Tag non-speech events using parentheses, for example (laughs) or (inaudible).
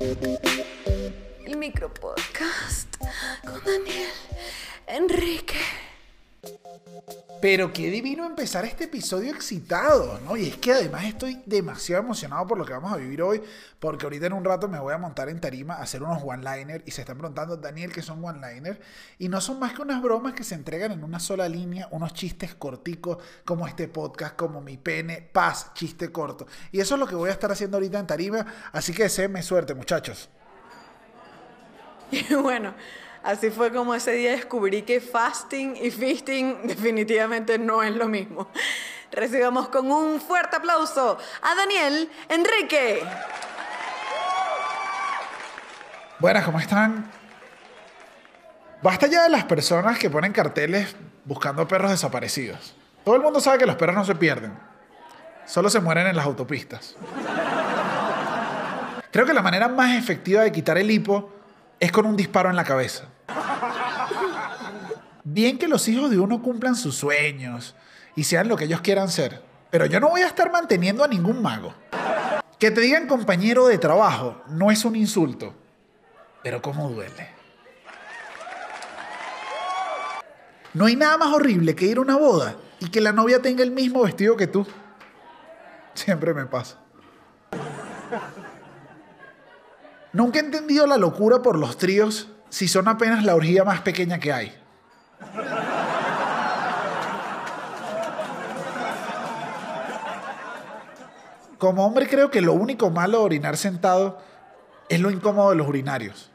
El micropodcast con Daniel. Pero qué divino empezar este episodio excitado, ¿no? Y es que además estoy demasiado emocionado por lo que vamos a vivir hoy, porque ahorita en un rato me voy a montar en tarima a hacer unos one-liner y se están preguntando, Daniel, ¿qué son one-liner? Y no son más que unas bromas que se entregan en una sola línea, unos chistes corticos como este podcast, como mi pene, paz, chiste corto. Y eso es lo que voy a estar haciendo ahorita en tarima, así que deseenme suerte, muchachos. (laughs) Bueno, Así fue como ese día descubrí que fasting y feasting (laughs) definitivamente no es lo mismo. Recibamos con un fuerte aplauso a Daniel Enrique. Buenas, ¿cómo están? Basta ya de las personas que ponen carteles buscando perros desaparecidos. Todo el mundo sabe que los perros no se pierden, solo se mueren en las autopistas. Creo que la manera más efectiva de quitar el hipo es con un disparo en la cabeza. Bien que los hijos de uno cumplan sus sueños y sean lo que ellos quieran ser, pero yo no voy a estar manteniendo a ningún mago. Que te digan compañero de trabajo no es un insulto, pero cómo duele. No hay nada más horrible que ir a una boda y que la novia tenga el mismo vestido que tú. Siempre me pasa. Nunca he entendido la locura por los tríos si son apenas la orgía más pequeña que hay. Como hombre creo que lo único malo de orinar sentado es lo incómodo de los urinarios.